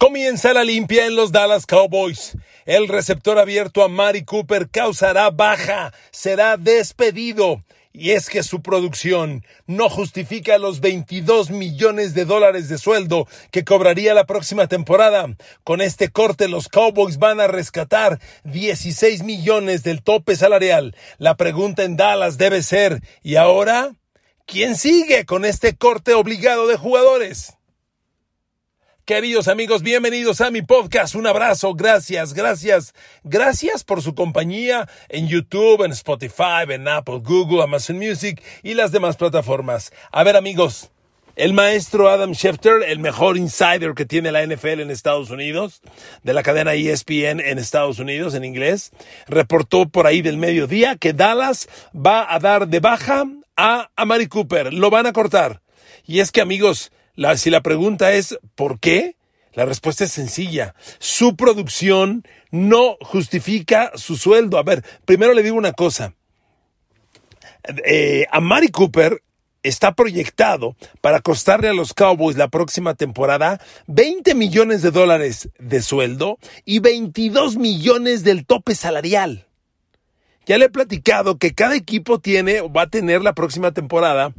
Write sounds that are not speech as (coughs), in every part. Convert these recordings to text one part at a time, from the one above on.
Comienza la limpia en los Dallas Cowboys. El receptor abierto a Mari Cooper causará baja, será despedido. Y es que su producción no justifica los 22 millones de dólares de sueldo que cobraría la próxima temporada. Con este corte los Cowboys van a rescatar 16 millones del tope salarial. La pregunta en Dallas debe ser, ¿y ahora? ¿Quién sigue con este corte obligado de jugadores? Queridos amigos, bienvenidos a mi podcast. Un abrazo, gracias, gracias, gracias por su compañía en YouTube, en Spotify, en Apple, Google, Amazon Music y las demás plataformas. A ver amigos, el maestro Adam Schefter, el mejor insider que tiene la NFL en Estados Unidos, de la cadena ESPN en Estados Unidos en inglés, reportó por ahí del mediodía que Dallas va a dar de baja a Amari Cooper. Lo van a cortar. Y es que amigos, si la pregunta es ¿por qué? La respuesta es sencilla. Su producción no justifica su sueldo. A ver, primero le digo una cosa. Eh, a Mari Cooper está proyectado para costarle a los Cowboys la próxima temporada 20 millones de dólares de sueldo y 22 millones del tope salarial. Ya le he platicado que cada equipo tiene, va a tener la próxima temporada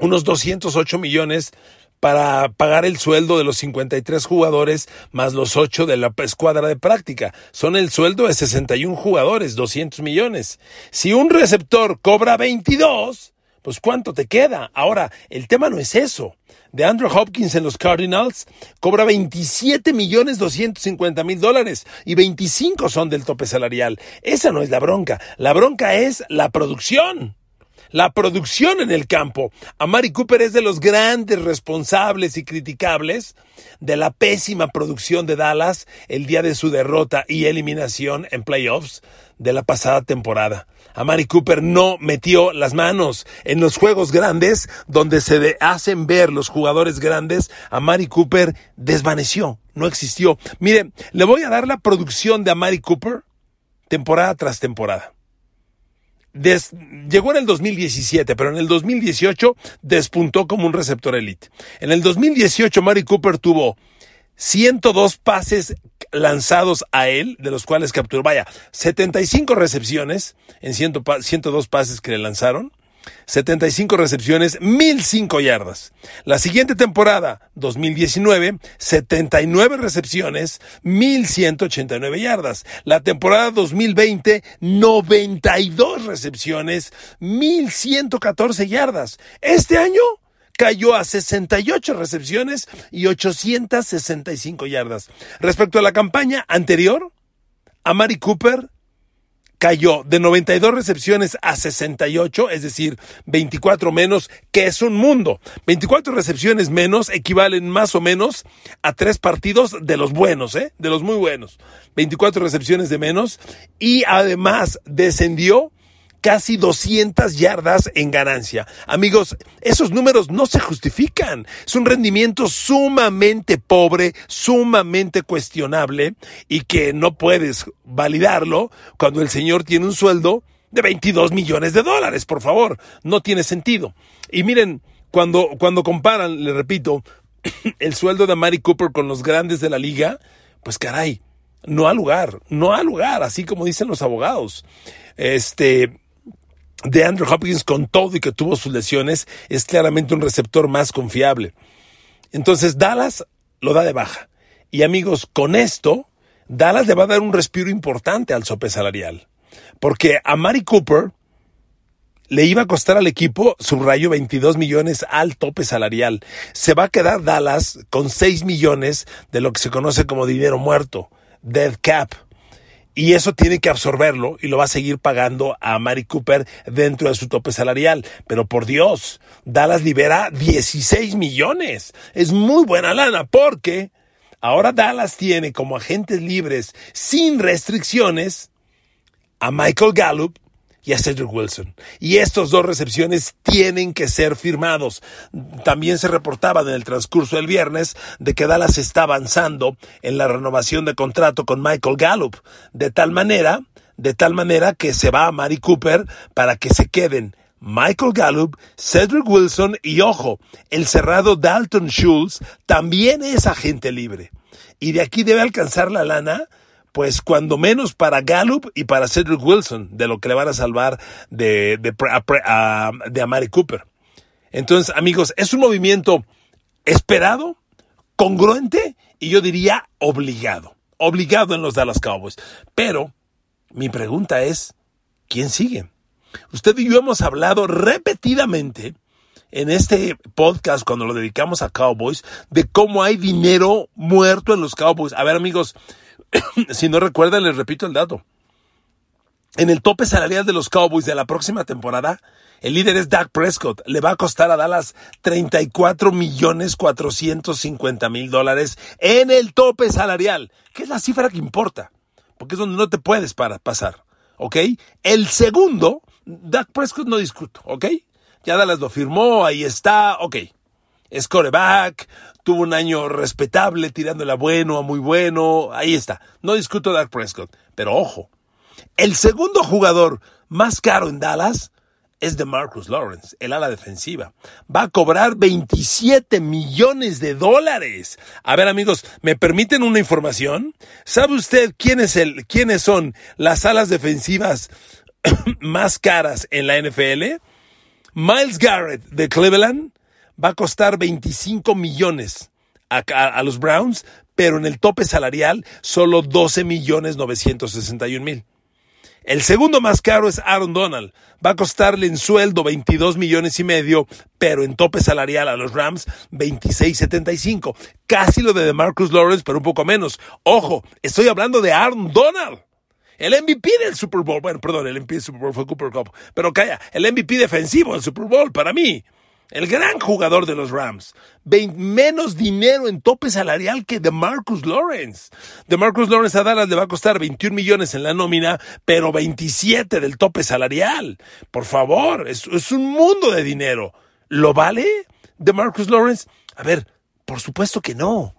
unos 208 millones para pagar el sueldo de los 53 jugadores más los 8 de la escuadra de práctica. Son el sueldo de 61 jugadores, 200 millones. Si un receptor cobra 22, pues ¿cuánto te queda? Ahora, el tema no es eso. De Andrew Hopkins en los Cardinals cobra 27 millones 250 mil dólares y 25 son del tope salarial. Esa no es la bronca. La bronca es la producción la producción en el campo. Amari Cooper es de los grandes responsables y criticables de la pésima producción de Dallas el día de su derrota y eliminación en playoffs de la pasada temporada. Amari Cooper no metió las manos en los juegos grandes donde se hacen ver los jugadores grandes. Amari Cooper desvaneció, no existió. Mire, le voy a dar la producción de Amari Cooper temporada tras temporada llegó en el 2017, pero en el 2018 despuntó como un receptor elite. En el 2018, Mari Cooper tuvo 102 pases lanzados a él, de los cuales capturó, vaya, 75 recepciones en 102 pases que le lanzaron, 75 recepciones, 1005 yardas. La siguiente temporada, 2019, 79 recepciones, 1189 yardas. La temporada 2020, 92 recepciones, 1114 yardas. Este año cayó a 68 recepciones y 865 yardas. Respecto a la campaña anterior, a Mari Cooper cayó de 92 recepciones a 68, es decir, 24 menos, que es un mundo. 24 recepciones menos equivalen más o menos a tres partidos de los buenos, ¿eh? De los muy buenos. 24 recepciones de menos y además descendió casi 200 yardas en ganancia. Amigos, esos números no se justifican. Es un rendimiento sumamente pobre, sumamente cuestionable y que no puedes validarlo cuando el señor tiene un sueldo de 22 millones de dólares, por favor. No tiene sentido. Y miren, cuando, cuando comparan, le repito, (clears throat) el sueldo de Mari Cooper con los grandes de la liga, pues caray, no ha lugar, no ha lugar, así como dicen los abogados. Este, de Andrew Hopkins con todo y que tuvo sus lesiones, es claramente un receptor más confiable. Entonces Dallas lo da de baja. Y amigos, con esto, Dallas le va a dar un respiro importante al sope salarial. Porque a Mari Cooper le iba a costar al equipo, subrayo, 22 millones al tope salarial. Se va a quedar Dallas con 6 millones de lo que se conoce como dinero muerto, dead cap y eso tiene que absorberlo y lo va a seguir pagando a Mari Cooper dentro de su tope salarial. Pero por Dios, Dallas libera 16 millones. Es muy buena lana porque ahora Dallas tiene como agentes libres sin restricciones a Michael Gallup, y a Cedric Wilson. Y estos dos recepciones tienen que ser firmados. También se reportaba en el transcurso del viernes de que Dallas está avanzando en la renovación de contrato con Michael Gallup, de tal manera, de tal manera que se va a Mari Cooper para que se queden Michael Gallup, Cedric Wilson y ojo, el cerrado Dalton Schultz también es agente libre. Y de aquí debe alcanzar la lana, pues cuando menos para Gallup y para Cedric Wilson, de lo que le van a salvar de, de, de Amari Cooper. Entonces, amigos, es un movimiento esperado, congruente y yo diría obligado. Obligado en los Dallas Cowboys. Pero mi pregunta es, ¿quién sigue? Usted y yo hemos hablado repetidamente en este podcast cuando lo dedicamos a Cowboys de cómo hay dinero muerto en los Cowboys. A ver amigos, (coughs) si no recuerdan les repito el dato. En el tope salarial de los Cowboys de la próxima temporada, el líder es Dak Prescott. Le va a costar a Dallas 34 millones 450 mil dólares en el tope salarial, que es la cifra que importa, porque es donde no te puedes para pasar. ¿Ok? El segundo, Dak Prescott no discuto. ¿Ok? Ya Dallas lo firmó, ahí está, ok. Es coreback, tuvo un año respetable, tirándole a bueno, a muy bueno, ahí está. No discuto Dak Prescott, pero ojo, el segundo jugador más caro en Dallas es de Marcus Lawrence, el ala defensiva. Va a cobrar 27 millones de dólares. A ver, amigos, ¿me permiten una información? ¿Sabe usted quién es el, quiénes son las alas defensivas (coughs) más caras en la NFL? Miles Garrett de Cleveland va a costar 25 millones a, los Browns, pero en el tope salarial solo 12 millones 961 mil. El segundo más caro es Aaron Donald. Va a costarle en sueldo 22 millones y medio, pero en tope salarial a los Rams 26.75. Casi lo de Marcus Lawrence, pero un poco menos. Ojo, estoy hablando de Aaron Donald. El MVP del Super Bowl, bueno, perdón, el MVP del Super Bowl fue Cooper Cup, pero calla, el MVP defensivo del Super Bowl para mí. El gran jugador de los Rams. menos dinero en tope salarial que de Marcus Lawrence. De Marcus Lawrence a Dallas le va a costar 21 millones en la nómina, pero 27 del tope salarial. Por favor, es, un mundo de dinero. ¿Lo vale de Marcus Lawrence? A ver, por supuesto que no.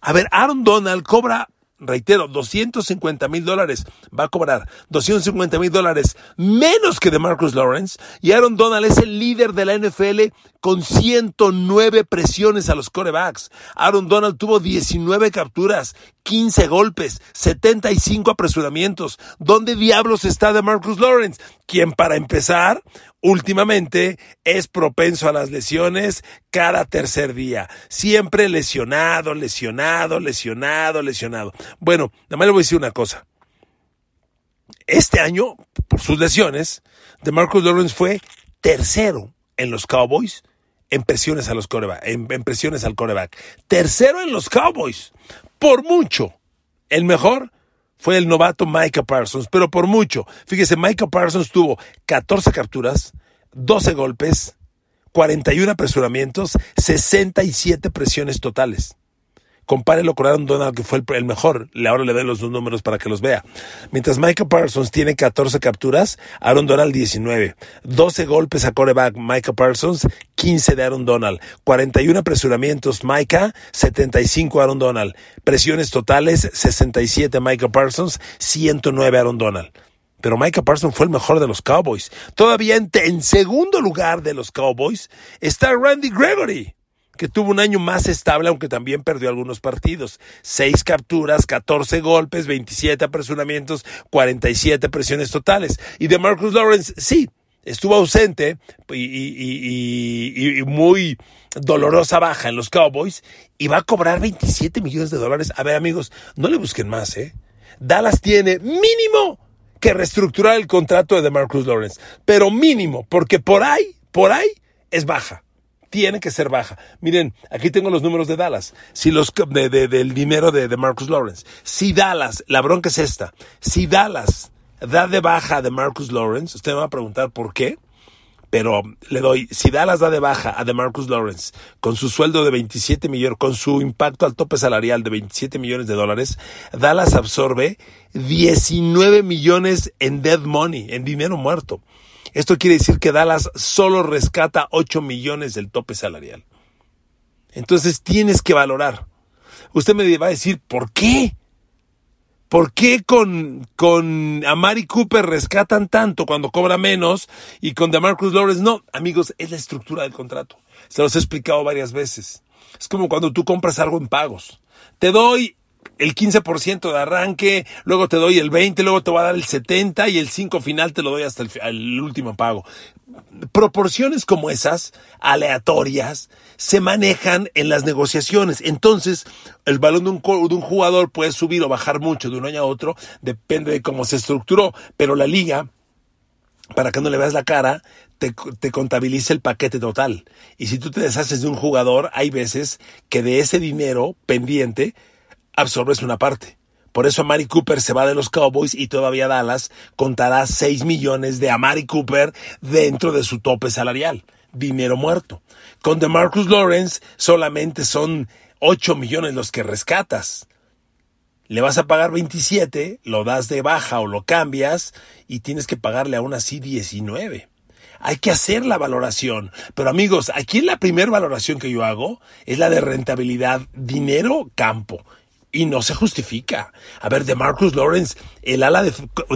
A ver, Aaron Donald cobra reitero, 250 mil dólares va a cobrar, 250 mil dólares menos que de Marcus Lawrence, y Aaron Donald es el líder de la NFL con 109 presiones a los corebacks. Aaron Donald tuvo 19 capturas, 15 golpes, 75 apresuramientos. ¿Dónde diablos está de Marcus Lawrence? Quien para empezar, últimamente es propenso a las lesiones cada tercer día. Siempre lesionado, lesionado, lesionado, lesionado. Bueno, nada más le voy a decir una cosa. Este año, por sus lesiones, de Marcus Lawrence fue tercero en los Cowboys en presiones a los coreback, en, presiones al coreback. Tercero en los Cowboys. Por mucho. El mejor fue el novato Micah Parsons, pero por mucho. Fíjese, Micah Parsons tuvo 14 capturas, 12 golpes, 41 apresuramientos, 67 presiones totales. Compárelo con Aaron Donald, que fue el, mejor. Ahora le doy los dos números para que los vea. Mientras Micah Parsons tiene 14 capturas, Aaron Donald 19. 12 golpes a coreback Micah Parsons, 15 de Aaron Donald. 41 apresuramientos Micah, 75 Aaron Donald. Presiones totales, 67 Micah Parsons, 109 Aaron Donald. Pero Micah Parsons fue el mejor de los Cowboys. Todavía en segundo lugar de los Cowboys está Randy Gregory que tuvo un año más estable, aunque también perdió algunos partidos. Seis capturas, 14 golpes, 27 apresuramientos, 47 presiones totales. Y de Marcus Lawrence, sí, estuvo ausente y, muy dolorosa baja en los Cowboys y va a cobrar 27 millones de dólares. A ver, amigos, no le busquen más, ¿eh? Dallas tiene mínimo que reestructurar el contrato de Marcus Lawrence, pero mínimo, porque por ahí, por ahí es baja tiene que ser baja. Miren, aquí tengo los números de Dallas. Si los de, del dinero de, de, Marcus Lawrence. Si Dallas, la bronca es esta. Si Dallas da de baja de Marcus Lawrence, usted me va a preguntar por qué. Pero le doy, si Dallas da de baja a de Marcus Lawrence con su sueldo de 27 millones, con su impacto al tope salarial de 27 millones de dólares, Dallas absorbe 19 millones en dead money, en dinero muerto. Esto quiere decir que Dallas solo rescata 8 millones del tope salarial. Entonces tienes que valorar. Usted me va a decir, ¿por qué? ¿Por qué con, con Amari Cooper rescatan tanto cuando cobra menos y con DeMarcus Lawrence no? Amigos, es la estructura del contrato. Se los he explicado varias veces. Es como cuando tú compras algo en pagos. te doy el 15% de arranque, luego te doy el 20, luego te voy a dar el 70 y el 5 final te lo doy hasta el, último pago. Proporciones como esas, aleatorias, se manejan en las negociaciones. Entonces, el balón de un, jugador puede subir o bajar mucho de un año a otro, depende de cómo se estructuró, pero la liga para que no le veas la cara, te, te, contabilice el paquete total. Y si tú te deshaces de un jugador, hay veces que de ese dinero pendiente absorbes una parte. Por eso Amari Cooper se va de los Cowboys y todavía Dallas contará 6 millones de Amari Cooper dentro de su tope salarial. Dinero muerto. Con DeMarcus Lawrence solamente son 8 millones los que rescatas. Le vas a pagar 27, lo das de baja o lo cambias y tienes que pagarle aún así 19 hay que hacer la valoración. Pero amigos, aquí la primera valoración que yo hago es la de rentabilidad, dinero, campo y no se justifica. A ver, de Marcus Lawrence, el ala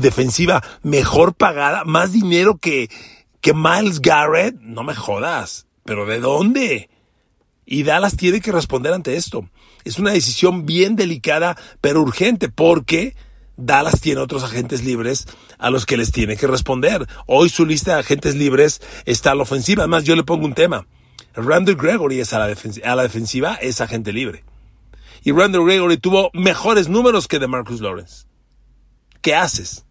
defensiva mejor pagada, más dinero que, que Miles Garrett, no me jodas. ¿Pero de dónde? Y Dallas tiene que responder ante esto. Es una decisión bien delicada, pero urgente, porque Dallas tiene otros agentes libres a los que les tiene que responder. Hoy su lista de agentes libres está a la ofensiva. Además, yo le pongo un tema. Randall Gregory es a la, a la defensiva, es agente libre y Randall Gregory tuvo mejores números que de Marcus Lawrence. ¿Qué haces?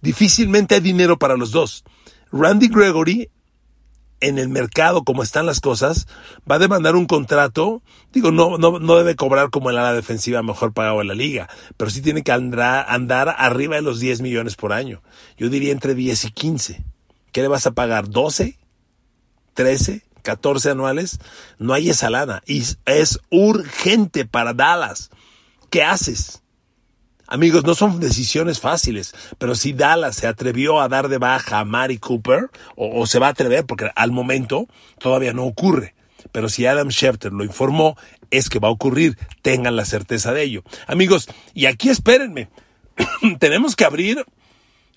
Difícilmente hay dinero para los dos. Randy Gregory, en el mercado como están las cosas, va a demandar un contrato. Digo, no, no, no debe cobrar como el ala defensiva mejor pagado en la liga, pero sí tiene que andar, andar arriba de los 10 millones por año. Yo diría entre 10 y 15. ¿Qué le vas a pagar? ¿12? ¿13? 14 anuales, no hay esa lana. Y es urgente para Dallas. ¿Qué haces? Amigos, no son decisiones fáciles, pero si Dallas se atrevió a dar de baja a Mari Cooper, o, se va a atrever, porque al momento todavía no ocurre, pero si Adam Schefter lo informó, es que va a ocurrir, tengan la certeza de ello. Amigos, y aquí espérenme, (coughs) tenemos que abrir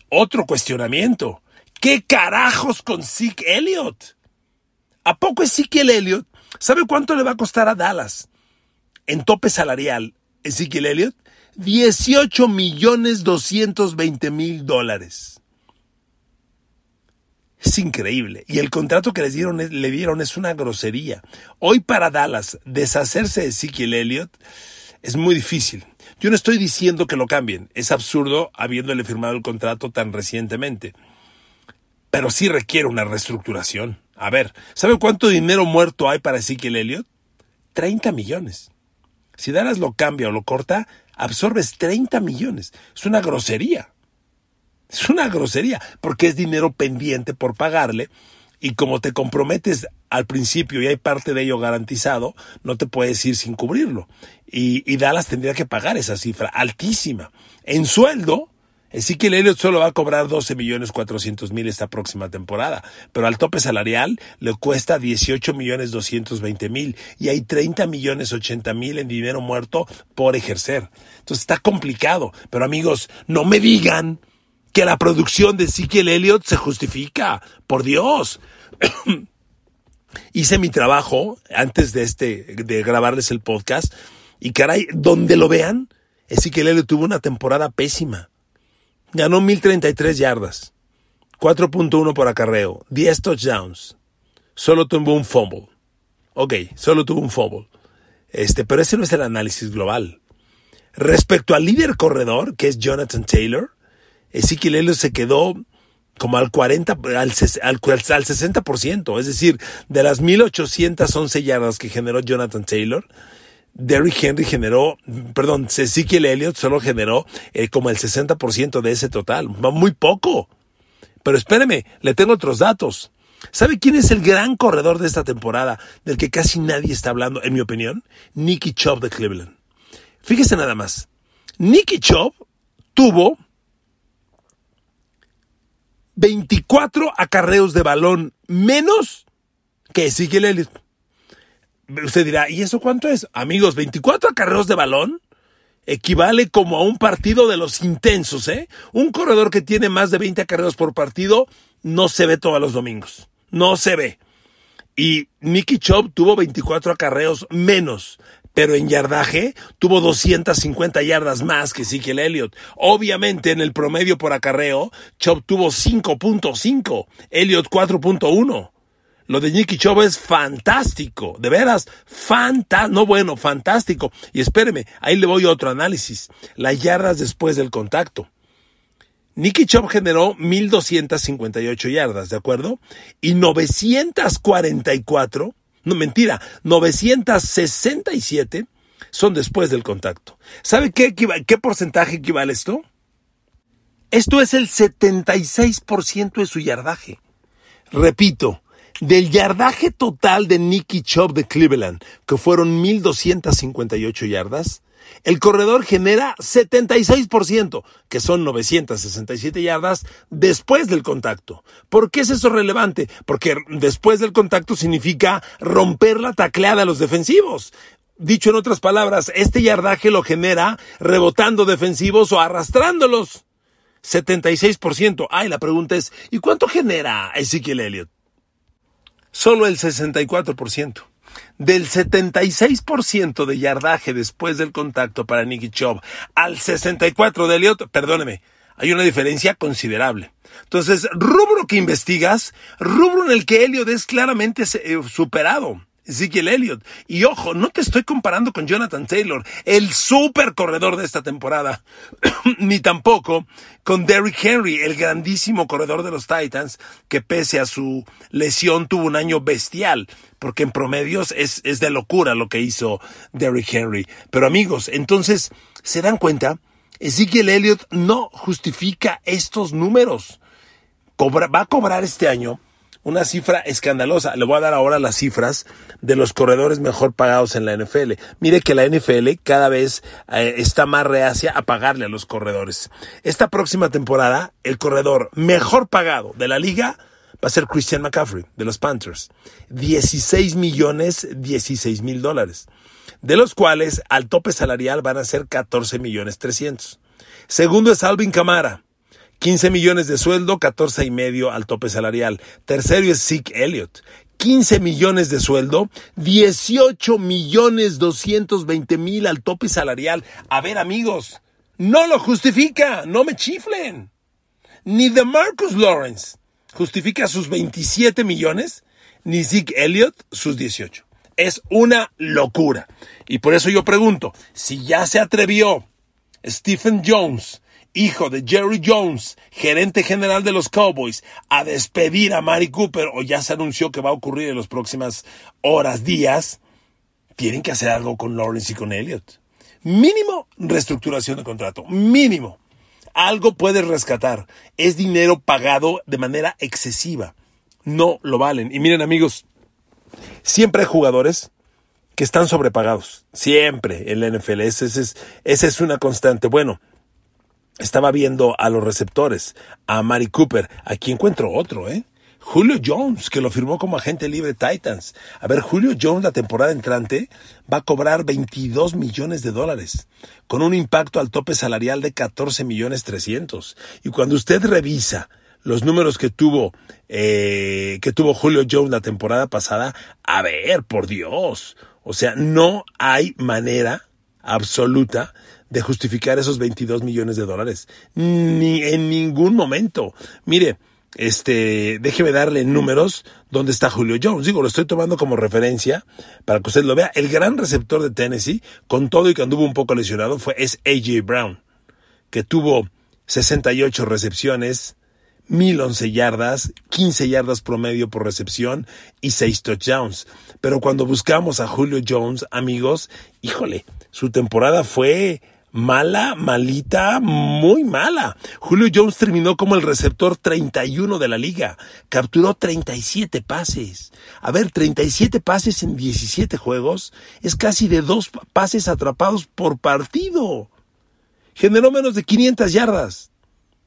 otro cuestionamiento. ¿Qué carajos con Zeke Elliott? ¿A poco Ezekiel Elliott sabe cuánto le va a costar a Dallas en tope salarial Ezekiel Elliott? 18 millones 220 mil dólares. Es increíble. Y el contrato que les dieron, le dieron es una grosería. Hoy para Dallas, deshacerse de Ezekiel Elliott es muy difícil. Yo no estoy diciendo que lo cambien. Es absurdo habiéndole firmado el contrato tan recientemente. Pero sí requiere una reestructuración. A ver, ¿sabe cuánto dinero muerto hay para Ezekiel Elliott? 30 millones. Si Dallas lo cambia o lo corta, absorbes 30 millones. Es una grosería. Es una grosería, porque es dinero pendiente por pagarle y como te comprometes al principio y hay parte de ello garantizado, no te puedes ir sin cubrirlo. Y, y Dallas tendría que pagar esa cifra altísima. En sueldo, Ezequiel Elliott solo va a cobrar 12 millones 400 mil esta próxima temporada, pero al tope salarial le cuesta 18 millones 220 mil y hay 30 millones 80 mil en dinero muerto por ejercer. Entonces está complicado, pero amigos, no me digan que la producción de Ezequiel Elliott se justifica. Por Dios. (coughs) Hice mi trabajo antes de este, de grabarles el podcast y caray, donde lo vean, Ezequiel Elliott tuvo una temporada pésima Ganó 1033 yardas, 4.1 por acarreo, 10 touchdowns. Solo tuvo un fumble. Ok, solo tuvo un fumble. Este, pero ese no es el análisis global. Respecto al líder corredor, que es Jonathan Taylor, Ezekiel Elliott se quedó como al 40, al, al, al 60%, es decir, de las 1811 yardas que generó Jonathan Taylor, Derrick Henry generó, perdón, Ezekiel Elliott solo generó eh, como el 60% de ese total, muy poco. Pero espéreme, le tengo otros datos. ¿Sabe quién es el gran corredor de esta temporada del que casi nadie está hablando, en mi opinión? Nicky Chubb de Cleveland. Fíjese nada más. Nicky Chubb tuvo 24 acarreos de balón menos que Ezekiel Elliott. Usted dirá, ¿y eso cuánto es? Amigos, 24 acarreos de balón equivale como a un partido de los intensos, ¿eh? Un corredor que tiene más de 20 acarreos por partido no se ve todos los domingos. No se ve. Y Nicky Chubb tuvo 24 acarreos menos, pero en yardaje tuvo 250 yardas más que Ezekiel Elliott. Obviamente en el promedio por acarreo, Chubb tuvo 5.5, Elliott 4.1. Lo de Nicky Chubb es fantástico, de veras, fantástico, no bueno, fantástico. Y espéreme, ahí le voy a otro análisis. Las yardas después del contacto. Nicky Chubb generó 1258 yardas, ¿de acuerdo? Y 944 no, mentira, 967 son después del contacto. ¿Sabe qué, qué porcentaje equivale esto? Esto es el 76% de su yardaje. Repito, del yardaje total de Nicky Chubb de Cleveland, que fueron 1258 yardas, el corredor genera 76%, que son 967 yardas después del contacto. ¿Por qué es eso relevante? Porque después del contacto significa romper la tacleada a los defensivos. Dicho en otras palabras, este yardaje lo genera rebotando defensivos o arrastrándolos. 76%. Ay, la pregunta es, ¿y cuánto genera Ezekiel Elliott? Solo el 64% del 76% de yardaje después del contacto para Nicky Chubb al 64% de Elliott, perdóneme, hay una diferencia considerable. Entonces, rubro que investigas, rubro en el que Elliott es claramente eh, superado. Ezekiel Elliott. Y ojo, no te estoy comparando con Jonathan Taylor, el super corredor de esta temporada, (coughs) ni tampoco con Derrick Henry, el grandísimo corredor de los Titans, que pese a su lesión tuvo un año bestial, porque en promedios es, es de locura lo que hizo Derrick Henry. Pero amigos, entonces, ¿se dan cuenta? Ezekiel Elliott no justifica estos números. va a cobrar este año una cifra escandalosa. Le voy a dar ahora las cifras de los corredores mejor pagados en la NFL. Mire que la NFL cada vez eh, está más reacia a pagarle a los corredores. Esta próxima temporada, el corredor mejor pagado de la liga va a ser Christian McCaffrey de los Panthers. 16 millones 16 mil dólares. De los cuales al tope salarial van a ser 14 millones 300. Segundo es Alvin Camara 15 millones de sueldo, 14 y medio al tope salarial. Tercero es Zeke Elliott. 15 millones de sueldo, 18 millones 220 mil al tope salarial. A ver, amigos, no lo justifica, no me chiflen. Ni de Marcus Lawrence justifica sus 27 millones, ni Zeke Elliott sus 18. Es una locura. Y por eso yo pregunto, si ya se atrevió Stephen Jones hijo de Jerry Jones, gerente general de los Cowboys, a despedir a Mari Cooper, o ya se anunció que va a ocurrir en las próximas horas, días, tienen que hacer algo con Lawrence y con Elliott. Mínimo reestructuración de contrato, mínimo. Algo puede rescatar. Es dinero pagado de manera excesiva. No lo valen. Y miren amigos, siempre hay jugadores que están sobrepagados. Siempre en la NFL. Es, esa es una constante. Bueno, estaba viendo a los receptores, a Mari Cooper. Aquí encuentro otro, ¿eh? Julio Jones, que lo firmó como agente libre Titans. A ver, Julio Jones la temporada entrante va a cobrar 22 millones de dólares, con un impacto al tope salarial de 14 millones 300. Y cuando usted revisa los números que tuvo, eh, que tuvo Julio Jones la temporada pasada, a ver, por Dios. O sea, no hay manera absoluta de justificar esos 22 millones de dólares. Ni en ningún momento. Mire, este, déjeme darle números donde está Julio Jones. Digo, lo estoy tomando como referencia para que usted lo vea. El gran receptor de Tennessee, con todo y que anduvo un poco lesionado, fue, es AJ Brown, que tuvo 68 recepciones, 1011 yardas, 15 yardas promedio por recepción y 6 touchdowns. Pero cuando buscamos a Julio Jones, amigos, híjole, su temporada fue mala, malita, muy mala. Julio Jones terminó como el receptor 31 de la liga. Capturó 37 pases. A ver, 37 pases en 17 juegos es casi de dos pases atrapados por partido. Generó menos de 500 yardas.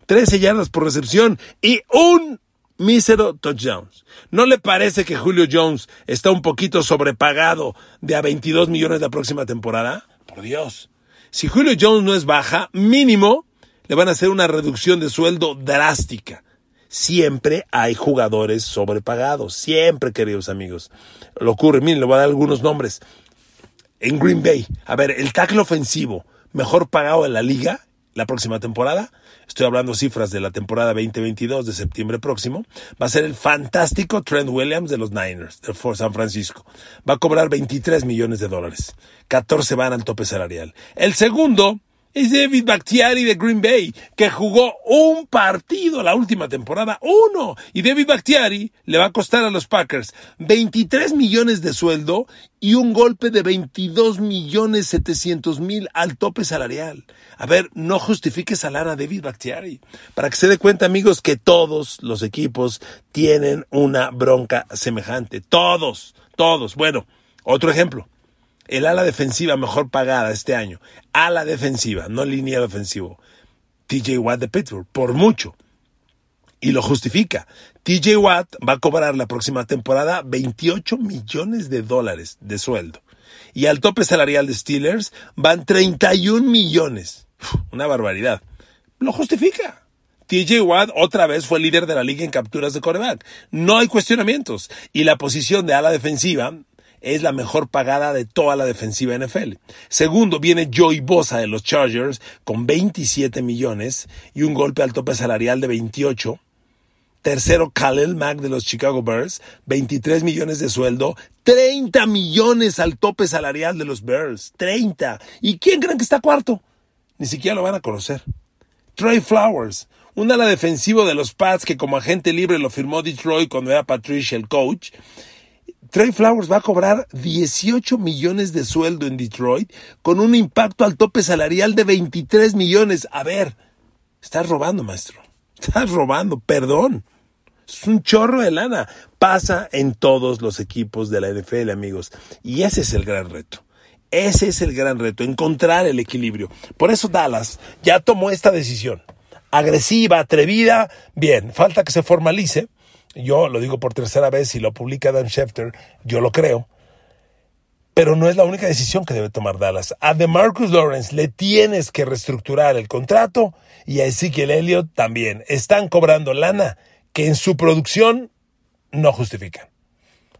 13 yardas por recepción y un mísero touchdowns. ¿No le parece que Julio Jones está un poquito sobrepagado de a 22 millones la próxima temporada? Por Dios. Si Julio Jones no es baja, mínimo le van a hacer una reducción de sueldo drástica. Siempre hay jugadores sobrepagados, siempre, queridos amigos. Lo ocurre, miren, le voy a dar algunos nombres. en Green Bay. A ver, el tackle ofensivo mejor pagado de la liga la próxima temporada, estoy hablando cifras de la temporada 2022 de septiembre próximo, va a ser el fantástico Trent Williams de los Niners, de San Francisco. Va a cobrar 23 millones de dólares. 14 van al tope salarial. El segundo es David Bakhtiari de Green Bay, que jugó un partido la última temporada, uno. Y David Bakhtiari le va a costar a los Packers 23 millones de sueldo y un golpe de 22 millones 700 mil al tope salarial. A ver, no justifique salar a David Bakhtiari. Para que se dé cuenta, amigos, que todos los equipos tienen una bronca semejante. Todos, todos. Bueno, otro ejemplo el ala defensiva mejor pagada este año, ala defensiva, no lineal ofensivo, TJ Watt de Pittsburgh, por mucho. Y lo justifica. TJ Watt va a cobrar la próxima temporada 28 millones de dólares de sueldo. Y al tope salarial de Steelers van 31 millones. una barbaridad. Lo justifica. TJ Watt otra vez fue líder de la liga en capturas de coreback. No hay cuestionamientos. Y la posición de ala defensiva es la mejor pagada de toda la defensiva NFL. Segundo, viene Joey Bosa de los Chargers con 27 millones y un golpe al tope salarial de 28. Tercero, Khalil Mack de los Chicago Bears, 23 millones de sueldo, 30 millones al tope salarial de los Bears, 30. ¿Y quién creen que está cuarto? Ni siquiera lo van a conocer. Trey Flowers, un ala defensivo de los Pats que como agente libre lo firmó Detroit cuando era Patricia el coach Trey Flowers va a cobrar 18 millones de sueldo en Detroit con un impacto al tope salarial de 23 millones. A ver, estás robando, maestro. (laughs) Estás robando, perdón. Es un chorro de lana. Pasa en todos los equipos de la NFL, amigos. Y ese es el gran reto. Ese es el gran reto, encontrar el equilibrio. Por eso Dallas ya tomó esta decisión. Agresiva, atrevida, bien, falta que se formalice yo lo digo por tercera vez y lo publica Dan Schefter, yo lo creo. Pero no es la única decisión que debe tomar Dallas. A DeMarcus Lawrence le tienes que reestructurar el contrato y a Ezekiel Elliott también. Están cobrando lana que en su producción no justifican.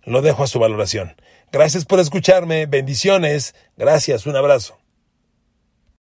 Lo dejo a su valoración. Gracias por escucharme. Bendiciones. Gracias. Un abrazo.